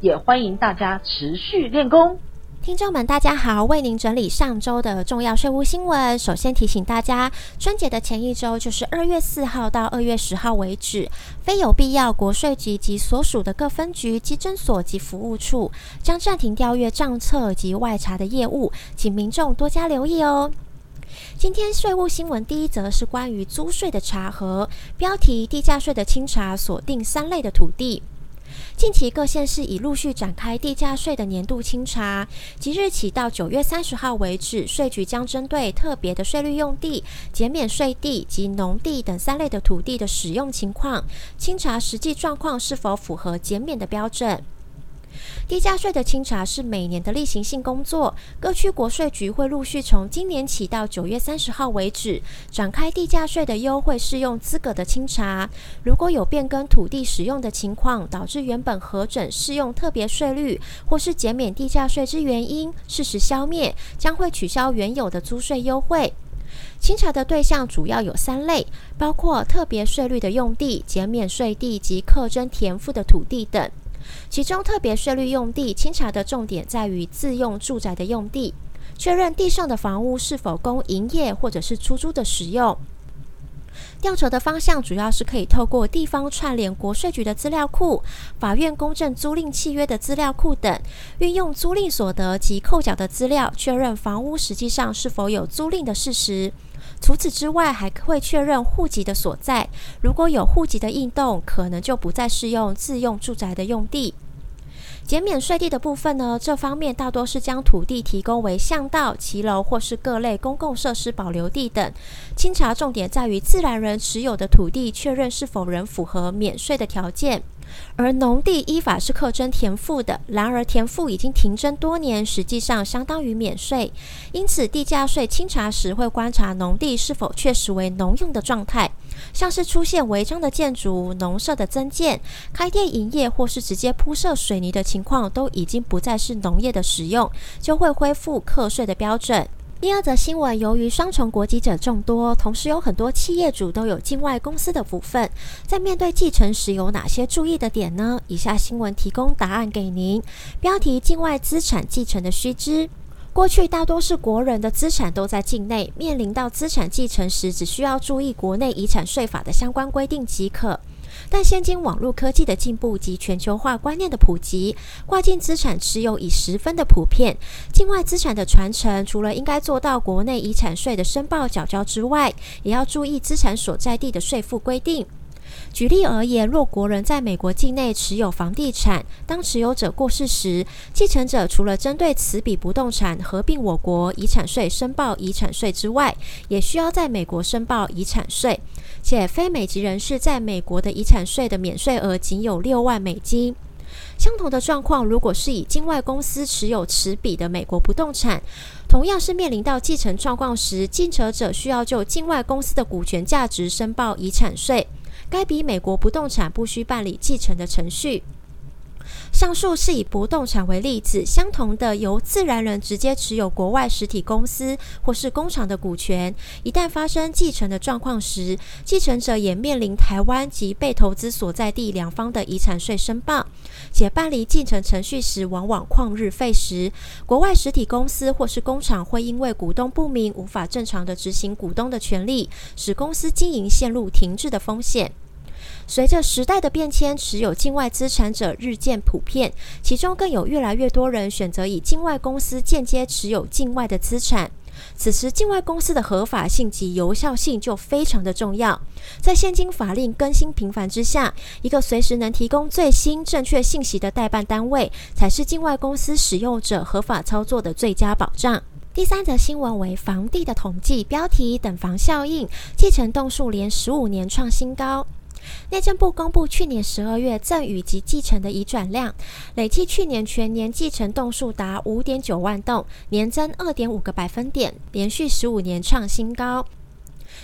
也欢迎大家持续练功。听众们，大家好，为您整理上周的重要税务新闻。首先提醒大家，春节的前一周就是二月四号到二月十号为止，非有必要，国税局及所属的各分局、稽征所及服务处将暂停调阅账册及外查的业务，请民众多加留意哦。今天税务新闻第一则是关于租税的查核，标题：地价税的清查锁定三类的土地。近期各县市已陆续展开地价税的年度清查，即日起到九月三十号为止，税局将针对特别的税率用地、减免税地及农地等三类的土地的使用情况，清查实际状况是否符合减免的标准。地价税的清查是每年的例行性工作，各区国税局会陆续从今年起到九月三十号为止，展开地价税的优惠适用资格的清查。如果有变更土地使用的情况，导致原本核准适用特别税率或是减免地价税之原因事实消灭，将会取消原有的租税优惠。清查的对象主要有三类，包括特别税率的用地、减免税地及课征田赋的土地等。其中特别税率用地清查的重点在于自用住宅的用地，确认地上的房屋是否供营业或者是出租的使用。调查的方向主要是可以透过地方串联国税局的资料库、法院公证租赁契约的资料库等，运用租赁所得及扣缴的资料，确认房屋实际上是否有租赁的事实。除此之外，还会确认户籍的所在。如果有户籍的异动，可能就不再适用自用住宅的用地。减免税地的部分呢，这方面大多是将土地提供为巷道、骑楼或是各类公共设施保留地等。清查重点在于自然人持有的土地，确认是否仍符合免税的条件。而农地依法是课征田赋的，然而田赋已经停征多年，实际上相当于免税，因此地价税清查时会观察农地是否确实为农用的状态，像是出现违章的建筑、农舍的增建、开店营业或是直接铺设水泥的情况，都已经不再是农业的使用，就会恢复课税的标准。第二则新闻，由于双重国籍者众多，同时有很多企业主都有境外公司的股份，在面对继承时有哪些注意的点呢？以下新闻提供答案给您。标题：境外资产继承的须知。过去大多是国人的资产都在境内，面临到资产继承时，只需要注意国内遗产税法的相关规定即可。但现今网络科技的进步及全球化观念的普及，跨境资产持有已十分的普遍。境外资产的传承，除了应该做到国内遗产税的申报缴交之外，也要注意资产所在地的税负规定。举例而言，若国人在美国境内持有房地产，当持有者过世时，继承者除了针对此笔不动产合并我国遗产税申报遗产税之外，也需要在美国申报遗产税。且非美籍人士在美国的遗产税的免税额仅有六万美金。相同的状况，如果是以境外公司持有此笔的美国不动产，同样是面临到继承状况时，继承者需要就境外公司的股权价值申报遗产税。该笔美国不动产不需办理继承的程序。上述是以不动产为例子，相同的由自然人直接持有国外实体公司或是工厂的股权，一旦发生继承的状况时，继承者也面临台湾及被投资所在地两方的遗产税申报，且办理继承程序时往往旷日费时。国外实体公司或是工厂会因为股东不明，无法正常的执行股东的权利，使公司经营陷入停滞的风险。随着时代的变迁，持有境外资产者日渐普遍，其中更有越来越多人选择以境外公司间接持有境外的资产。此时，境外公司的合法性及有效性就非常的重要。在现今法令更新频繁之下，一个随时能提供最新正确信息的代办单位，才是境外公司使用者合法操作的最佳保障。第三则新闻为房地的统计，标题：等房效应，继承栋数连十五年创新高。内政部公布去年十二月赠与及继承的移转量，累计去年全年继承栋数达五点九万栋，年增二点五个百分点，连续十五年创新高。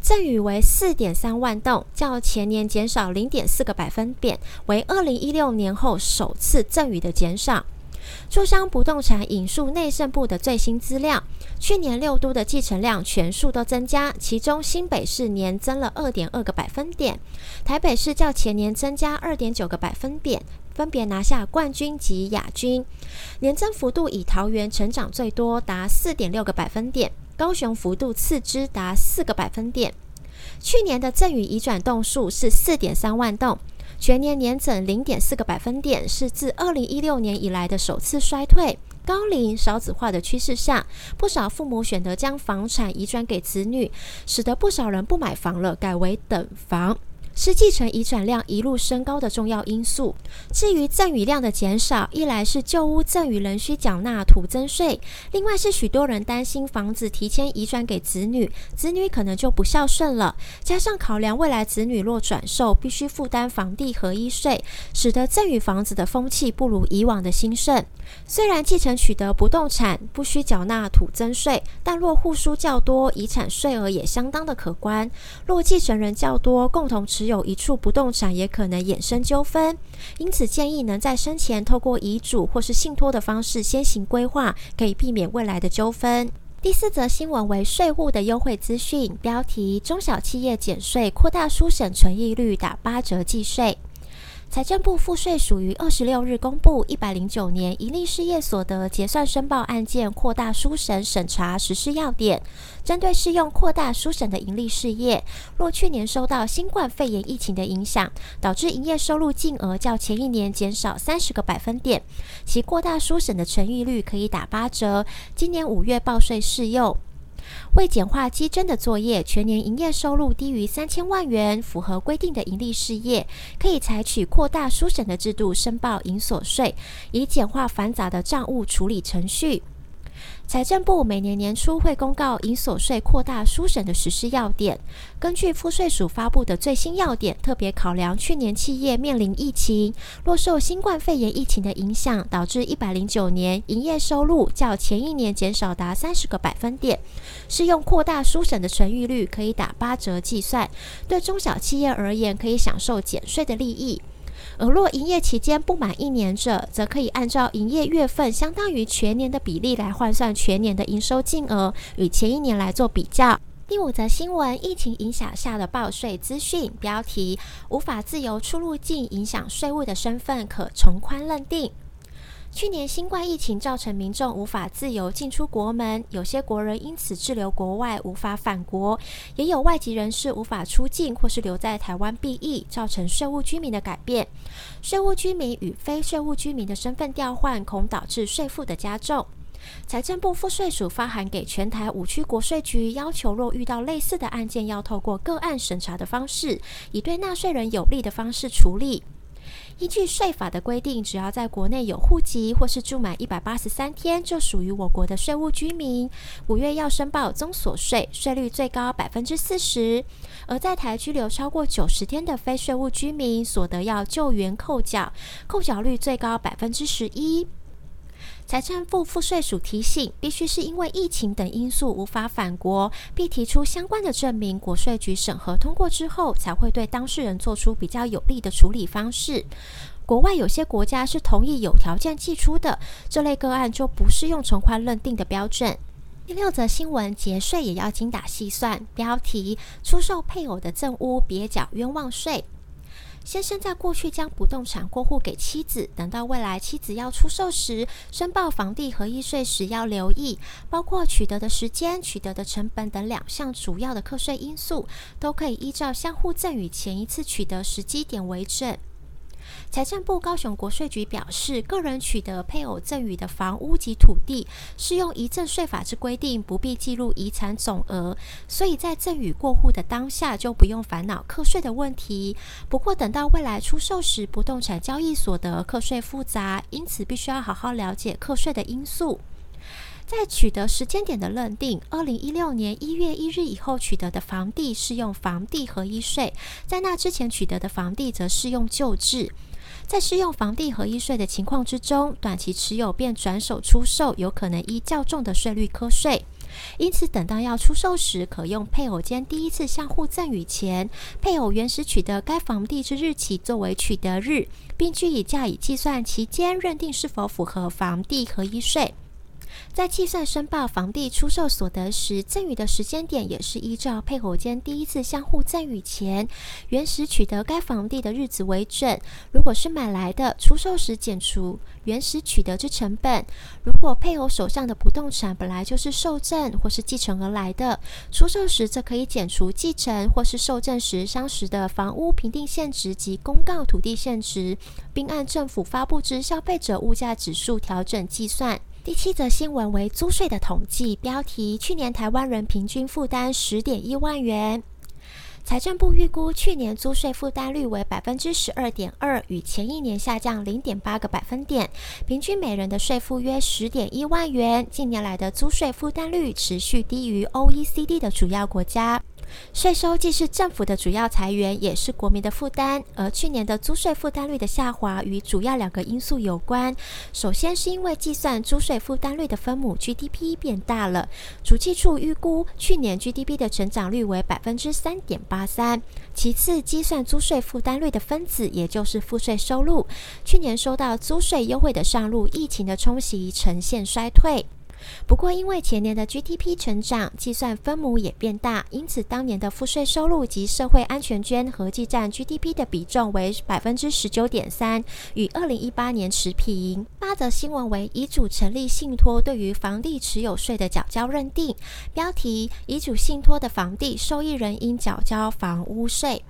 赠与为四点三万栋，较前年减少零点四个百分点，为二零一六年后首次赠与的减少。住商不动产引述内政部的最新资料，去年六都的继承量全数都增加，其中新北市年增了二点二个百分点，台北市较前年增加二点九个百分点，分别拿下冠军及亚军。年增幅度以桃园成长最多，达四点六个百分点，高雄幅度次之，达四个百分点。去年的赠与移转栋数是四点三万栋。全年年整零点四个百分点，是自二零一六年以来的首次衰退。高龄少子化的趋势下，不少父母选择将房产移转给子女，使得不少人不买房了，改为等房。是继承移转量一路升高的重要因素。至于赠与量的减少，一来是旧屋赠与仍需缴纳土增税，另外是许多人担心房子提前移转给子女，子女可能就不孝顺了。加上考量未来子女若转售，必须负担房地合一税，使得赠与房子的风气不如以往的兴盛。虽然继承取得不动产不需缴纳土增税，但若户数较多，遗产税额也相当的可观。若继承人较多，共同持有一处不动产也可能衍生纠纷，因此建议能在生前透过遗嘱或是信托的方式先行规划，可以避免未来的纠纷。第四则新闻为税务的优惠资讯，标题：中小企业减税扩大书省存益率，打八折计税。财政部赋税署于二十六日公布一百零九年营利事业所得结算申报案件扩大书审审查实施要点。针对适用扩大书审的营利事业，若去年受到新冠肺炎疫情的影响，导致营业收入净额较前一年减少三十个百分点，其扩大书审的存益率可以打八折。今年五月报税适用。为简化基征的作业，全年营业收入低于三千万元，符合规定的盈利事业，可以采取扩大书审的制度申报营所税，以简化繁杂的账务处理程序。财政部每年年初会公告营所税扩大书审的实施要点。根据赋税署发布的最新要点，特别考量去年企业面临疫情，若受新冠肺炎疫情的影响，导致一百零九年营业收入较前一年减少达三十个百分点，适用扩大书审的存益率可以打八折计算。对中小企业而言，可以享受减税的利益。而若营业期间不满一年者，则可以按照营业月份相当于全年的比例来换算全年的营收净额，与前一年来做比较。第五则新闻：疫情影响下的报税资讯，标题：无法自由出入境，影响税务的身份可从宽认定。去年新冠疫情造成民众无法自由进出国门，有些国人因此滞留国外，无法返国；也有外籍人士无法出境或是留在台湾避疫，造成税务居民的改变。税务居民与非税务居民的身份调换，恐导致税负的加重。财政部赋税署发函给全台五区国税局，要求若遇到类似的案件，要透过个案审查的方式，以对纳税人有利的方式处理。依据税法的规定，只要在国内有户籍或是住满一百八十三天，就属于我国的税务居民。五月要申报综所税，税率最高百分之四十；而在台居留超过九十天的非税务居民，所得要就援扣缴，扣缴率最高百分之十一。财政部赋税署提醒，必须是因为疫情等因素无法返国，并提出相关的证明，国税局审核通过之后，才会对当事人做出比较有利的处理方式。国外有些国家是同意有条件寄出的，这类个案就不适用从宽认定的标准。第六则新闻，节税也要精打细算，标题：出售配偶的赠屋别缴冤枉税。先生在过去将不动产过户给妻子，等到未来妻子要出售时，申报房地合一税时要留意，包括取得的时间、取得的成本等两项主要的课税因素，都可以依照相互赠与前一次取得时机点为准。财政部高雄国税局表示，个人取得配偶赠与的房屋及土地，适用遗赠税法之规定，不必记录遗产总额，所以在赠与过户的当下就不用烦恼课税的问题。不过，等到未来出售时，不动产交易所得课税复杂，因此必须要好好了解课税的因素。在取得时间点的认定，二零一六年一月一日以后取得的房地适用房地合一税，在那之前取得的房地则适用旧制。在适用房地合一税的情况之中，短期持有便转手出售，有可能依较重的税率课税。因此，等到要出售时，可用配偶间第一次相互赠与前配偶原始取得该房地之日起作为取得日，并据以价以计算期间，认定是否符合房地合一税。在计算申报房地出售所得时，赠与的时间点也是依照配偶间第一次相互赠与前原始取得该房地的日子为准。如果是买来的，出售时减除原始取得之成本；如果配偶手上的不动产本来就是受赠或是继承而来的，出售时则可以减除继承或是受赠时相实的房屋评定现值及公告土地现值，并按政府发布之消费者物价指数调整计算。第七则新闻为租税的统计，标题：去年台湾人平均负担十点一万元。财政部预估去年租税负担率为百分之十二点二，与前一年下降零点八个百分点，平均每人的税负约十点一万元。近年来的租税负担率持续低于 OECD 的主要国家。税收既是政府的主要财源，也是国民的负担。而去年的租税负担率的下滑，与主要两个因素有关。首先是因为计算租税负担率的分母 GDP 变大了，主计处预估去年 GDP 的成长率为百分之三点八三。其次，计算租税负担率的分子，也就是赋税收入，去年收到租税优惠的上路，疫情的冲击呈现衰退。不过，因为前年的 GDP 成长，计算分母也变大，因此当年的赋税收入及社会安全捐合计占 GDP 的比重为百分之十九点三，与二零一八年持平。八则新闻为遗嘱成立信托对于房地持有税的缴交认定，标题：遗嘱信托的房地受益人应缴交房屋税。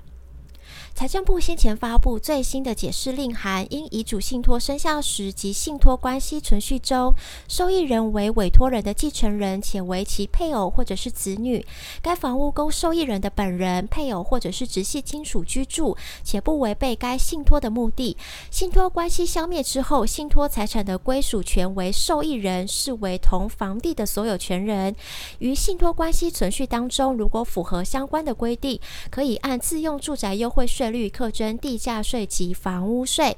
财政部先前发布最新的解释令函，因遗嘱信托生效时及信托关系存续中，受益人为委托人的继承人，且为其配偶或者是子女，该房屋供受益人的本人、配偶或者是直系亲属居住，且不违背该信托的目的。信托关系消灭之后，信托财产的归属权为受益人视为同房地的所有权人。于信托关系存续当中，如果符合相关的规定，可以按自用住宅优惠税率课征地价税及房屋税。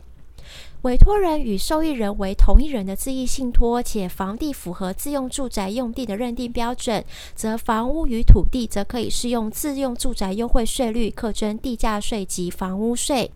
委托人与受益人为同一人的自益信托，且房地符合自用住宅用地的认定标准，则房屋与土地则可以适用自用住宅优惠税率课征地价税及房屋税。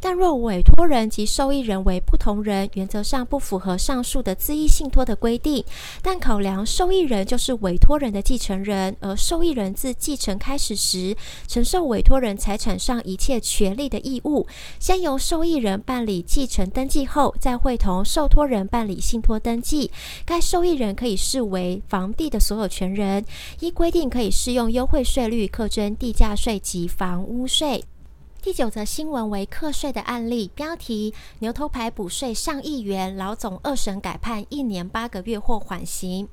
但若委托人及受益人为不同人，原则上不符合上述的自益信托的规定。但考量受益人就是委托人的继承人，而受益人自继承开始时，承受委托人财产上一切权利的义务，先由受益人办理继承登记后，再会同受托人办理信托登记。该受益人可以视为房地的所有权人，依规定可以适用优惠税率课征地价税及房屋税。第九则新闻为课税的案例，标题：牛头牌补税上亿元，老总二审改判一年八个月或缓刑。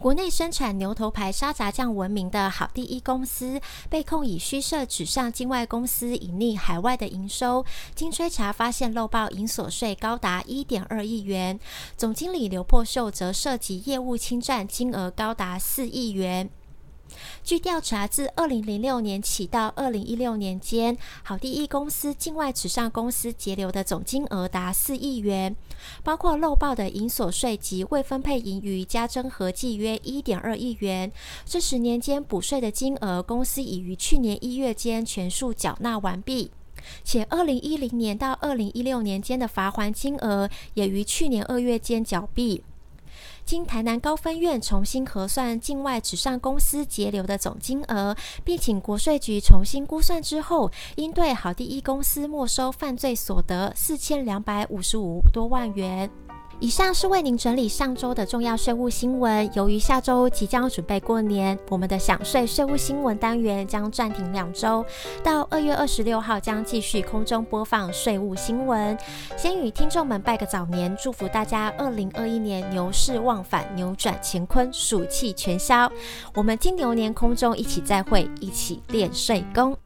国内生产牛头牌沙茶酱闻名的好第一公司，被控以虚设纸上境外公司隐匿海外的营收，经追查发现漏报营所税高达一点二亿元，总经理刘破秀则涉及业务侵占金额高达四亿元。据调查，自二零零六年起到二零一六年间，好地一公司境外纸上公司截留的总金额达四亿元，包括漏报的营所税及未分配盈余加征合计约一点二亿元。这十年间补税的金额，公司已于去年一月间全数缴纳完毕，且二零一零年到二零一六年间的罚还金额，也于去年二月间缴毕。经台南高分院重新核算境外纸上公司截留的总金额，并请国税局重新估算之后，应对好地一公司没收犯罪所得四千两百五十五多万元。以上是为您整理上周的重要税务新闻。由于下周即将要准备过年，我们的享税税务新闻单元将暂停两周，到二月二十六号将继续空中播放税务新闻。先与听众们拜个早年，祝福大家二零二一年牛市忘返，扭转乾坤，暑气全消。我们金牛年空中一起再会，一起练税功。